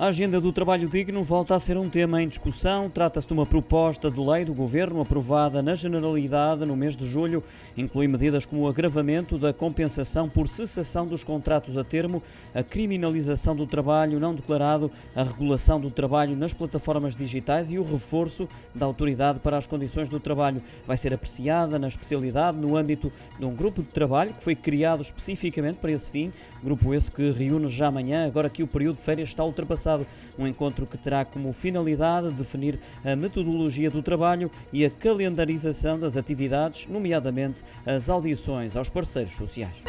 A agenda do trabalho digno volta a ser um tema em discussão. Trata-se de uma proposta de lei do Governo aprovada na Generalidade no mês de julho. Inclui medidas como o agravamento da compensação por cessação dos contratos a termo, a criminalização do trabalho não declarado, a regulação do trabalho nas plataformas digitais e o reforço da autoridade para as condições do trabalho. Vai ser apreciada na especialidade no âmbito de um grupo de trabalho que foi criado especificamente para esse fim. Grupo esse que reúne já amanhã, agora que o período de férias está ultrapassado passado. Um encontro que terá como finalidade definir a metodologia do trabalho e a calendarização das atividades, nomeadamente as audições aos parceiros sociais.